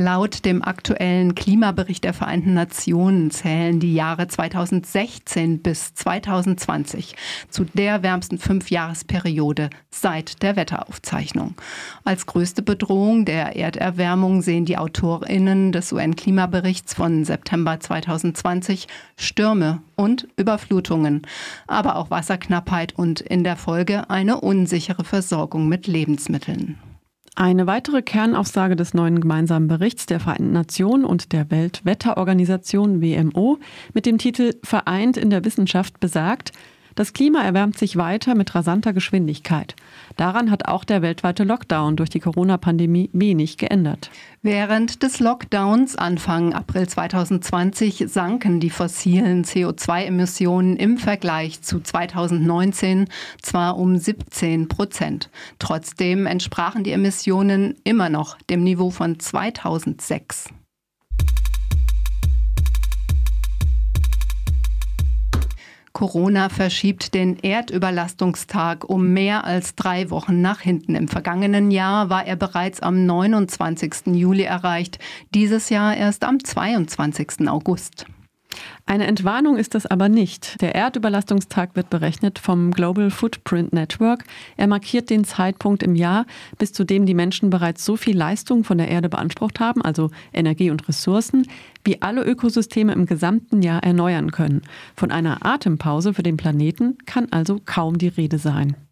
Laut dem aktuellen Klimabericht der Vereinten Nationen zählen die Jahre 2016 bis 2020 zu der wärmsten Fünfjahresperiode seit der Wetteraufzeichnung. Als größte Bedrohung der Erderwärmung sehen die AutorInnen des UN-Klimaberichts von September 2020 Stürme und Überflutungen, aber auch Wasserknappheit und in der Folge eine unsichere Versorgung mit Lebensmitteln. Eine weitere Kernaussage des neuen gemeinsamen Berichts der Vereinten Nationen und der Weltwetterorganisation WMO mit dem Titel Vereint in der Wissenschaft besagt, das Klima erwärmt sich weiter mit rasanter Geschwindigkeit. Daran hat auch der weltweite Lockdown durch die Corona-Pandemie wenig geändert. Während des Lockdowns Anfang April 2020 sanken die fossilen CO2-Emissionen im Vergleich zu 2019 zwar um 17 Prozent. Trotzdem entsprachen die Emissionen immer noch dem Niveau von 2006. Corona verschiebt den Erdüberlastungstag um mehr als drei Wochen nach hinten. Im vergangenen Jahr war er bereits am 29. Juli erreicht, dieses Jahr erst am 22. August. Eine Entwarnung ist das aber nicht. Der Erdüberlastungstag wird berechnet vom Global Footprint Network. Er markiert den Zeitpunkt im Jahr, bis zu dem die Menschen bereits so viel Leistung von der Erde beansprucht haben, also Energie und Ressourcen, wie alle Ökosysteme im gesamten Jahr erneuern können. Von einer Atempause für den Planeten kann also kaum die Rede sein.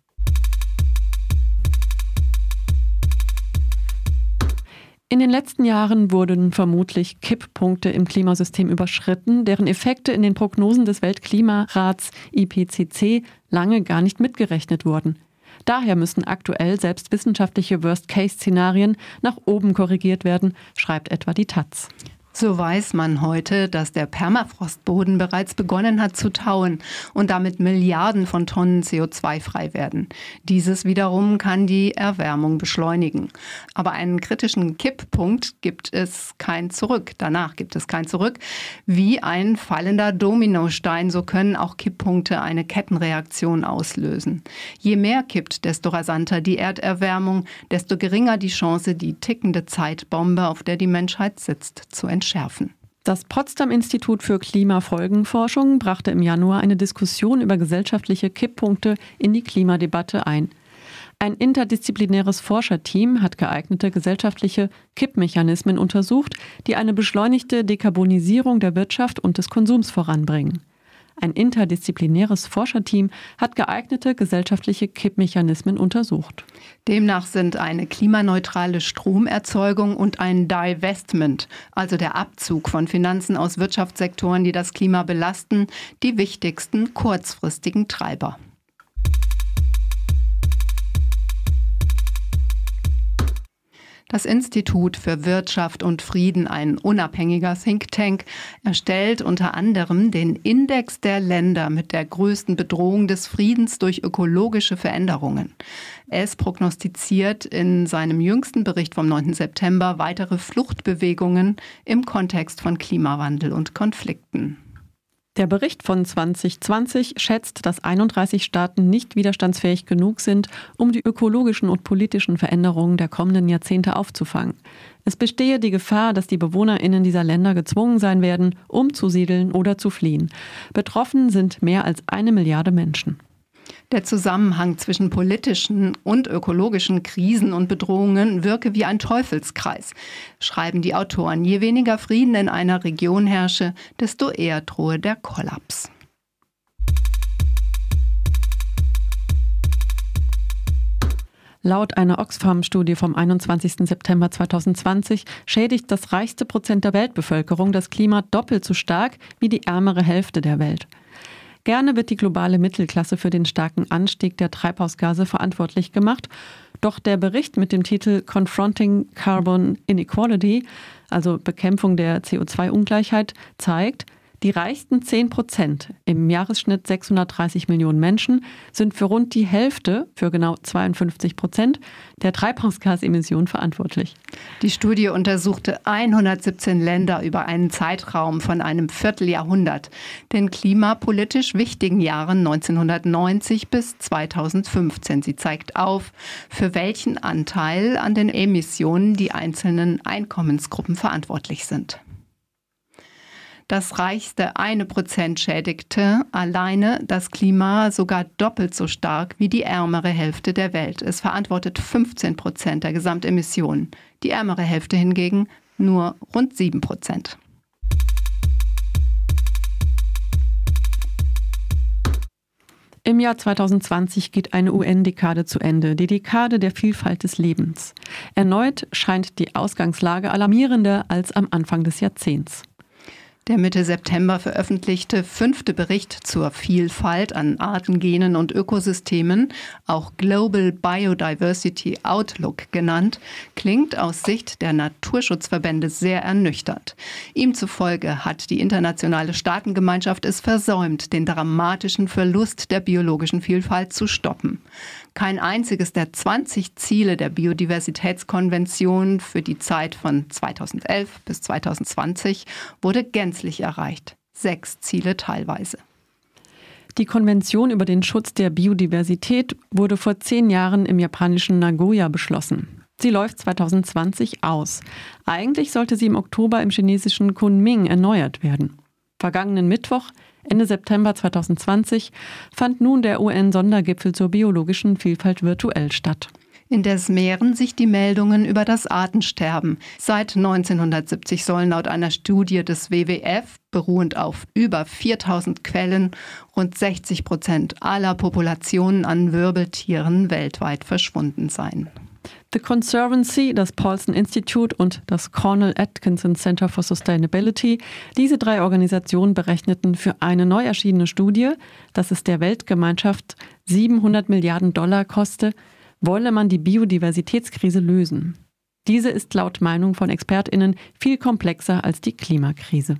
In den letzten Jahren wurden vermutlich Kipppunkte im Klimasystem überschritten, deren Effekte in den Prognosen des Weltklimarats IPCC lange gar nicht mitgerechnet wurden. Daher müssen aktuell selbst wissenschaftliche Worst-Case-Szenarien nach oben korrigiert werden, schreibt etwa die Taz. So weiß man heute, dass der Permafrostboden bereits begonnen hat zu tauen und damit Milliarden von Tonnen CO2 frei werden. Dieses wiederum kann die Erwärmung beschleunigen. Aber einen kritischen Kipppunkt gibt es kein Zurück. Danach gibt es kein Zurück. Wie ein fallender Dominostein, so können auch Kipppunkte eine Kettenreaktion auslösen. Je mehr kippt, desto rasanter die Erderwärmung, desto geringer die Chance, die tickende Zeitbombe, auf der die Menschheit sitzt, zu entschärfen entschärfen. Das Potsdam Institut für Klimafolgenforschung brachte im Januar eine Diskussion über gesellschaftliche Kipppunkte in die Klimadebatte ein. Ein interdisziplinäres Forscherteam hat geeignete gesellschaftliche Kippmechanismen untersucht, die eine beschleunigte Dekarbonisierung der Wirtschaft und des Konsums voranbringen. Ein interdisziplinäres Forscherteam hat geeignete gesellschaftliche Kippmechanismen untersucht. Demnach sind eine klimaneutrale Stromerzeugung und ein Divestment, also der Abzug von Finanzen aus Wirtschaftssektoren, die das Klima belasten, die wichtigsten kurzfristigen Treiber. Das Institut für Wirtschaft und Frieden, ein unabhängiger Think Tank, erstellt unter anderem den Index der Länder mit der größten Bedrohung des Friedens durch ökologische Veränderungen. Es prognostiziert in seinem jüngsten Bericht vom 9. September weitere Fluchtbewegungen im Kontext von Klimawandel und Konflikten. Der Bericht von 2020 schätzt, dass 31 Staaten nicht widerstandsfähig genug sind, um die ökologischen und politischen Veränderungen der kommenden Jahrzehnte aufzufangen. Es bestehe die Gefahr, dass die Bewohnerinnen dieser Länder gezwungen sein werden, umzusiedeln oder zu fliehen. Betroffen sind mehr als eine Milliarde Menschen. Der Zusammenhang zwischen politischen und ökologischen Krisen und Bedrohungen wirke wie ein Teufelskreis, schreiben die Autoren. Je weniger Frieden in einer Region herrsche, desto eher drohe der Kollaps. Laut einer Oxfam-Studie vom 21. September 2020 schädigt das reichste Prozent der Weltbevölkerung das Klima doppelt so stark wie die ärmere Hälfte der Welt. Gerne wird die globale Mittelklasse für den starken Anstieg der Treibhausgase verantwortlich gemacht. Doch der Bericht mit dem Titel Confronting Carbon Inequality, also Bekämpfung der CO2-Ungleichheit, zeigt, Die reichsten 10 Prozent, im Jahresschnitt 630 Millionen Menschen, sind für rund die Hälfte, für genau 52 Prozent, der Treibhausgasemissionen verantwortlich. Die Studie untersuchte 117 Länder über einen Zeitraum von einem Vierteljahrhundert, den klimapolitisch wichtigen Jahren 1990 bis 2015. Sie zeigt auf, für welchen Anteil an den Emissionen die einzelnen Einkommensgruppen verantwortlich sind. Das reichste eine Prozent schädigte alleine das Klima sogar doppelt so stark wie die ärmere Hälfte der Welt. Es verantwortet 15 Prozent der Gesamtemissionen. Die ärmere Hälfte hingegen nur rund 7 Prozent. Im Jahr 2020 geht eine UN-Dekade zu Ende, die Dekade der Vielfalt des Lebens. Erneut scheint die Ausgangslage alarmierender als am Anfang des Jahrzehnts. Der Mitte September veröffentlichte fünfte Bericht zur Vielfalt an Arten, Genen und Ökosystemen, auch Global Biodiversity Outlook genannt, klingt aus Sicht der Naturschutzverbände sehr ernüchternd. Ihm zufolge hat die internationale Staatengemeinschaft es versäumt, den dramatischen Verlust der biologischen Vielfalt zu stoppen. Kein einziges der 20 Ziele der Biodiversitätskonvention für die Zeit von 2011 bis 2020 wurde gänzlich erreicht. Sechs Ziele teilweise. Die Konvention über den Schutz der Biodiversität wurde vor zehn Jahren im japanischen Nagoya beschlossen. Sie läuft 2020 aus. Eigentlich sollte sie im Oktober im chinesischen Kunming erneuert werden. Vergangenen Mittwoch Ende September 2020 fand nun der UN-Sondergipfel zur biologischen Vielfalt virtuell statt. Indes mehren sich die Meldungen über das Artensterben. Seit 1970 sollen laut einer Studie des WWF, beruhend auf über 4000 Quellen, rund 60 Prozent aller Populationen an Wirbeltieren weltweit verschwunden sein. The Conservancy, das Paulson Institute und das Cornell Atkinson Center for Sustainability, diese drei Organisationen berechneten für eine neu erschienene Studie, dass es der Weltgemeinschaft 700 Milliarden Dollar koste, wolle man die Biodiversitätskrise lösen. Diese ist laut Meinung von Expertinnen viel komplexer als die Klimakrise.